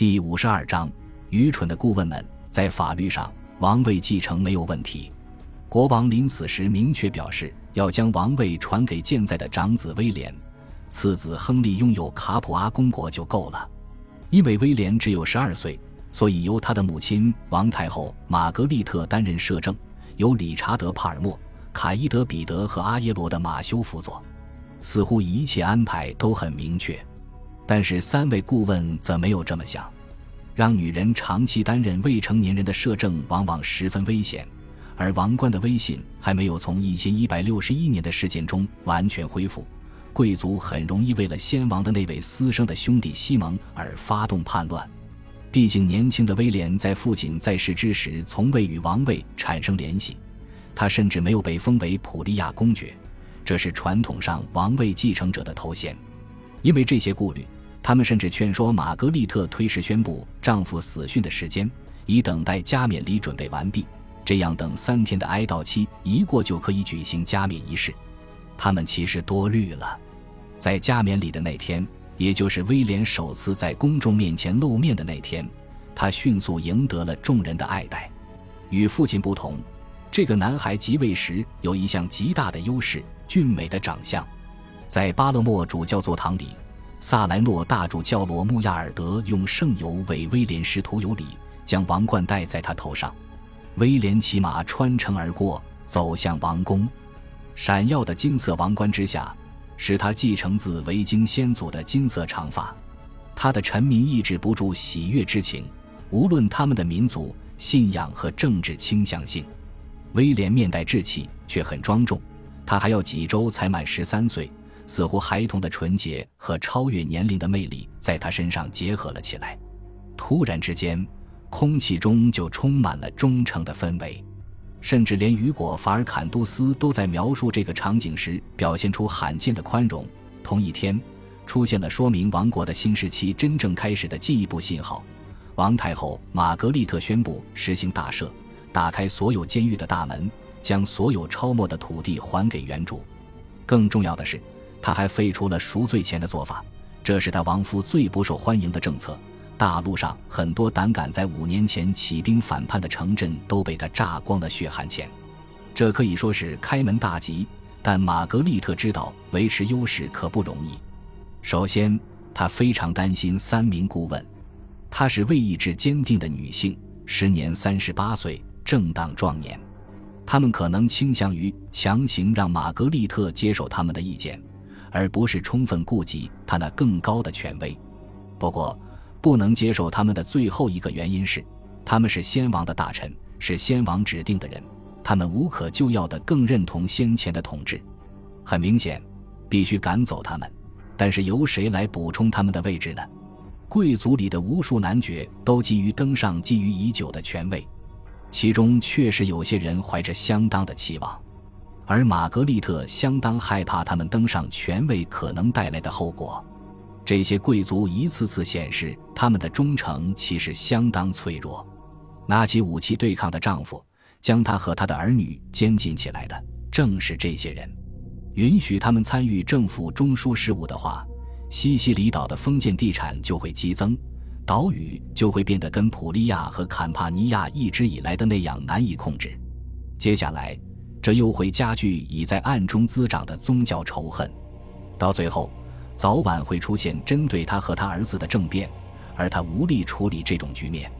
第五十二章：愚蠢的顾问们。在法律上，王位继承没有问题。国王临死时明确表示，要将王位传给健在的长子威廉，次子亨利拥有卡普阿公国就够了。因为威廉只有十二岁，所以由他的母亲王太后玛格丽特担任摄政，由理查德·帕尔默、卡伊德·彼得和阿耶罗的马修辅佐。似乎一切安排都很明确，但是三位顾问则没有这么想。让女人长期担任未成年人的摄政，往往十分危险。而王冠的威信还没有从一千一百六十一年的事件中完全恢复，贵族很容易为了先王的那位私生的兄弟西蒙而发动叛乱。毕竟，年轻的威廉在父亲在世之时从未与王位产生联系，他甚至没有被封为普利亚公爵，这是传统上王位继承者的头衔。因为这些顾虑。他们甚至劝说玛格丽特推迟宣布丈夫死讯的时间，以等待加冕礼准备完毕。这样，等三天的哀悼期一过，就可以举行加冕仪式。他们其实多虑了。在加冕礼的那天，也就是威廉首次在公众面前露面的那天，他迅速赢得了众人的爱戴。与父亲不同，这个男孩即位时有一项极大的优势——俊美的长相。在巴勒莫主教座堂里。萨莱诺大主教罗穆亚尔德用圣油为威廉师徒有礼，将王冠戴在他头上。威廉骑马穿城而过，走向王宫。闪耀的金色王冠之下，是他继承自维京先祖的金色长发。他的臣民抑制不住喜悦之情，无论他们的民族、信仰和政治倾向性。威廉面带稚气，却很庄重。他还要几周才满十三岁。似乎孩童的纯洁和超越年龄的魅力在他身上结合了起来。突然之间，空气中就充满了忠诚的氛围，甚至连雨果·法尔坎杜斯都在描述这个场景时表现出罕见的宽容。同一天，出现了说明王国的新时期真正开始的进一步信号：王太后玛格丽特宣布实行大赦，打开所有监狱的大门，将所有超没的土地还给原主。更重要的是。他还废除了赎罪钱的做法，这是他亡夫最不受欢迎的政策。大陆上很多胆敢在五年前起兵反叛的城镇都被他榨光了血汗钱，这可以说是开门大吉。但玛格丽特知道维持优势可不容易。首先，她非常担心三名顾问。她是为意志坚定的女性，时年三十八岁，正当壮年。他们可能倾向于强行让玛格丽特接受他们的意见。而不是充分顾及他那更高的权威。不过，不能接受他们的最后一个原因是，他们是先王的大臣，是先王指定的人，他们无可救药的更认同先前的统治。很明显，必须赶走他们。但是由谁来补充他们的位置呢？贵族里的无数男爵都急于登上觊觎已久的权位，其中确实有些人怀着相当的期望。而玛格丽特相当害怕他们登上权位可能带来的后果。这些贵族一次次显示他们的忠诚其实相当脆弱。拿起武器对抗的丈夫，将他和他的儿女监禁起来的，正是这些人。允许他们参与政府中枢事务的话，西西里岛的封建地产就会激增，岛屿就会变得跟普利亚和坎帕尼亚一直以来的那样难以控制。接下来。这又会加剧已在暗中滋长的宗教仇恨，到最后，早晚会出现针对他和他儿子的政变，而他无力处理这种局面。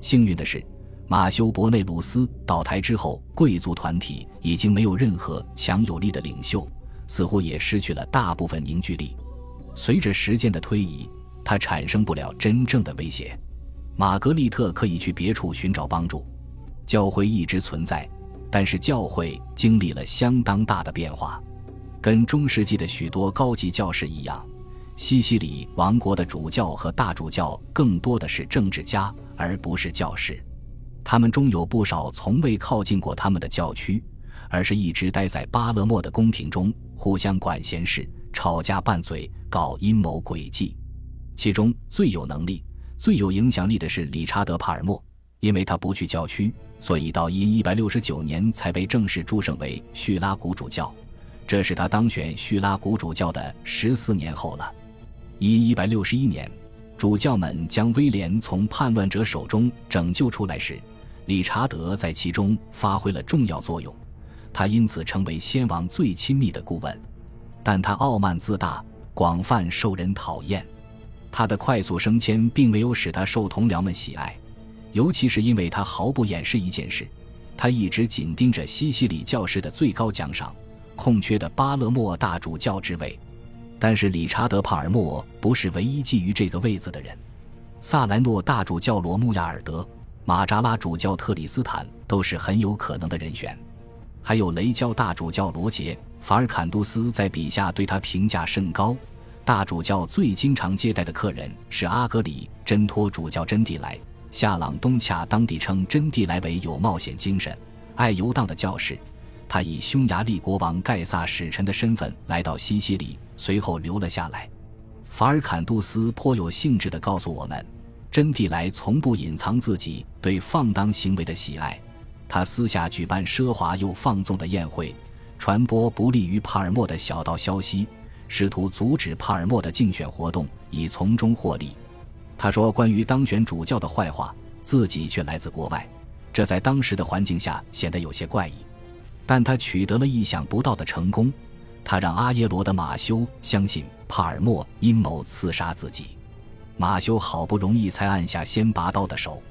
幸运的是，马修·伯内鲁斯倒台之后，贵族团体已经没有任何强有力的领袖，似乎也失去了大部分凝聚力。随着时间的推移，他产生不了真正的威胁。玛格丽特可以去别处寻找帮助，教会一直存在。但是教会经历了相当大的变化，跟中世纪的许多高级教士一样，西西里王国的主教和大主教更多的是政治家，而不是教士。他们中有不少从未靠近过他们的教区，而是一直待在巴勒莫的宫廷中，互相管闲事、吵架、拌嘴、搞阴谋诡计。其中最有能力、最有影响力的是理查德·帕尔默。因为他不去教区，所以到一一百六十九年才被正式祝圣为叙拉古主教。这是他当选叙拉古主教的十四年后了。一一百六十一年，主教们将威廉从叛乱者手中拯救出来时，理查德在其中发挥了重要作用，他因此成为先王最亲密的顾问。但他傲慢自大，广泛受人讨厌。他的快速升迁并没有使他受同僚们喜爱，尤其是因为他毫不掩饰一件事：他一直紧盯着西西里教士的最高奖赏——空缺的巴勒莫大主教之位。但是理查德·帕尔默不是唯一觊觎这个位子的人，萨莱诺大主教罗穆亚尔德、马扎拉主教特里斯坦都是很有可能的人选，还有雷焦大主教罗杰·法尔坎杜斯在笔下对他评价甚高。大主教最经常接待的客人是阿格里真托主教真蒂莱。夏朗东恰当地称真蒂莱为有冒险精神、爱游荡的教士。他以匈牙利国王盖萨使臣的身份来到西西里，随后留了下来。法尔坎杜斯颇有兴致地告诉我们，真蒂莱从不隐藏自己对放荡行为的喜爱。他私下举办奢华又放纵的宴会，传播不利于帕尔默的小道消息。试图阻止帕尔默的竞选活动，以从中获利。他说：“关于当选主教的坏话，自己却来自国外，这在当时的环境下显得有些怪异。但他取得了意想不到的成功。他让阿耶罗的马修相信帕尔默阴谋刺杀自己。马修好不容易才按下先拔刀的手。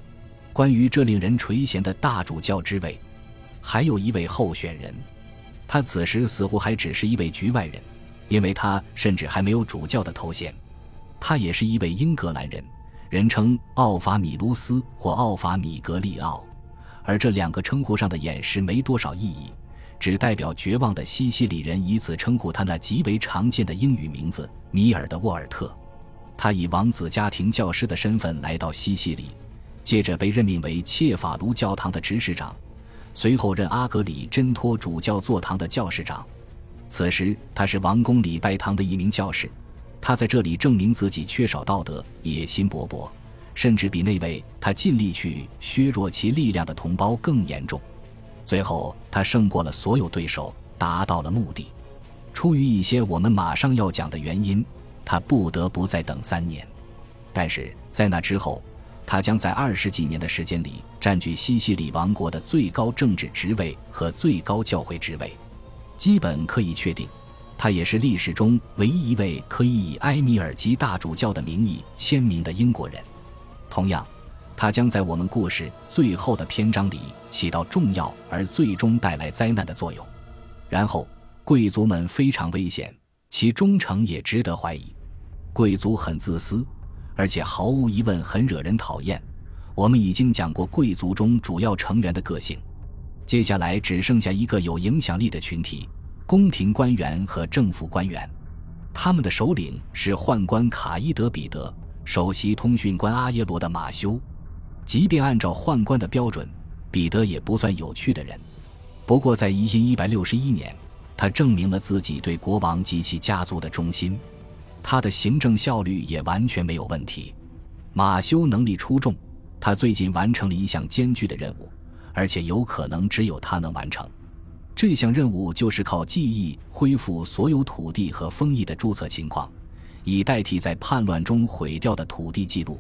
关于这令人垂涎的大主教之位，还有一位候选人。他此时似乎还只是一位局外人。”因为他甚至还没有主教的头衔，他也是一位英格兰人，人称奥法米卢斯或奥法米格利奥，而这两个称呼上的掩饰没多少意义，只代表绝望的西西里人以此称呼他那极为常见的英语名字米尔的沃尔特。他以王子家庭教师的身份来到西西里，接着被任命为切法卢教堂的执事长，随后任阿格里真托主教座堂的教士长。此时，他是王宫礼拜堂的一名教士，他在这里证明自己缺少道德，野心勃勃，甚至比那位他尽力去削弱其力量的同胞更严重。最后，他胜过了所有对手，达到了目的。出于一些我们马上要讲的原因，他不得不再等三年。但是在那之后，他将在二十几年的时间里占据西西里王国的最高政治职位和最高教会职位。基本可以确定，他也是历史中唯一一位可以以埃米尔吉大主教的名义签名的英国人。同样，他将在我们故事最后的篇章里起到重要而最终带来灾难的作用。然后，贵族们非常危险，其忠诚也值得怀疑。贵族很自私，而且毫无疑问很惹人讨厌。我们已经讲过贵族中主要成员的个性。接下来只剩下一个有影响力的群体：宫廷官员和政府官员。他们的首领是宦官卡伊德·彼得，首席通讯官阿耶罗的马修。即便按照宦官的标准，彼得也不算有趣的人。不过，在一一百六十一年，他证明了自己对国王及其家族的忠心。他的行政效率也完全没有问题。马修能力出众，他最近完成了一项艰巨的任务。而且有可能只有他能完成这项任务，就是靠记忆恢复所有土地和封邑的注册情况，以代替在叛乱中毁掉的土地记录。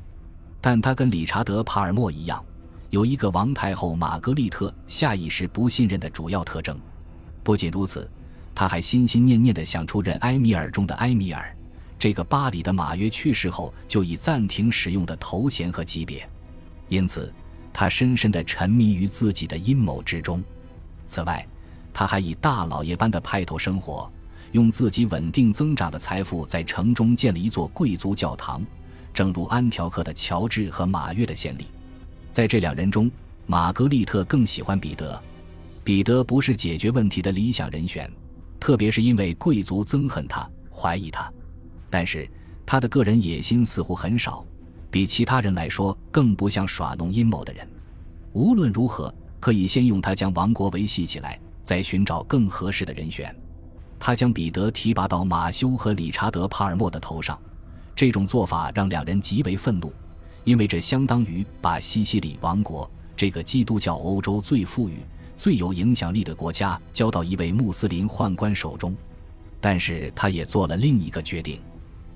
但他跟理查德·帕尔默一样，有一个王太后玛格丽特下意识不信任的主要特征。不仅如此，他还心心念念地想出任埃米尔中的埃米尔，这个巴黎的马约去世后就已暂停使用的头衔和级别。因此。他深深地沉迷于自己的阴谋之中。此外，他还以大老爷般的派头生活，用自己稳定增长的财富在城中建了一座贵族教堂，正如安条克的乔治和马约的先例。在这两人中，玛格丽特更喜欢彼得。彼得不是解决问题的理想人选，特别是因为贵族憎恨他、怀疑他。但是他的个人野心似乎很少。比其他人来说更不像耍弄阴谋的人。无论如何，可以先用他将王国维系起来，在寻找更合适的人选。他将彼得提拔到马修和理查德·帕尔默的头上，这种做法让两人极为愤怒，因为这相当于把西西里王国这个基督教欧洲最富裕、最有影响力的国家交到一位穆斯林宦官手中。但是，他也做了另一个决定。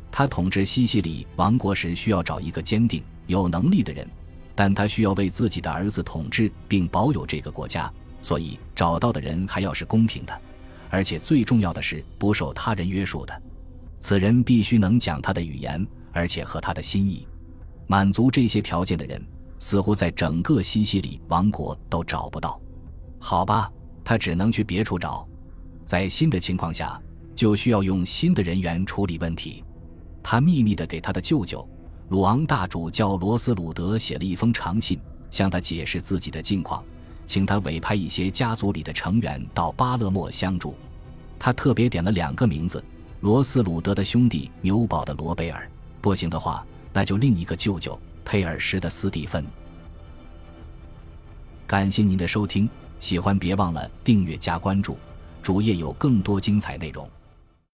他统治西西里王国时需要找一个坚定、有能力的人，但他需要为自己的儿子统治并保有这个国家，所以找到的人还要是公平的，而且最重要的是不受他人约束的。此人必须能讲他的语言，而且合他的心意。满足这些条件的人，似乎在整个西西里王国都找不到。好吧，他只能去别处找。在新的情况下，就需要用新的人员处理问题。他秘密地给他的舅舅鲁昂大主教罗斯鲁德写了一封长信，向他解释自己的境况，请他委派一些家族里的成员到巴勒莫相助。他特别点了两个名字：罗斯鲁德的兄弟纽堡的罗贝尔，不行的话，那就另一个舅舅佩尔什的斯蒂芬。感谢您的收听，喜欢别忘了订阅加关注，主页有更多精彩内容。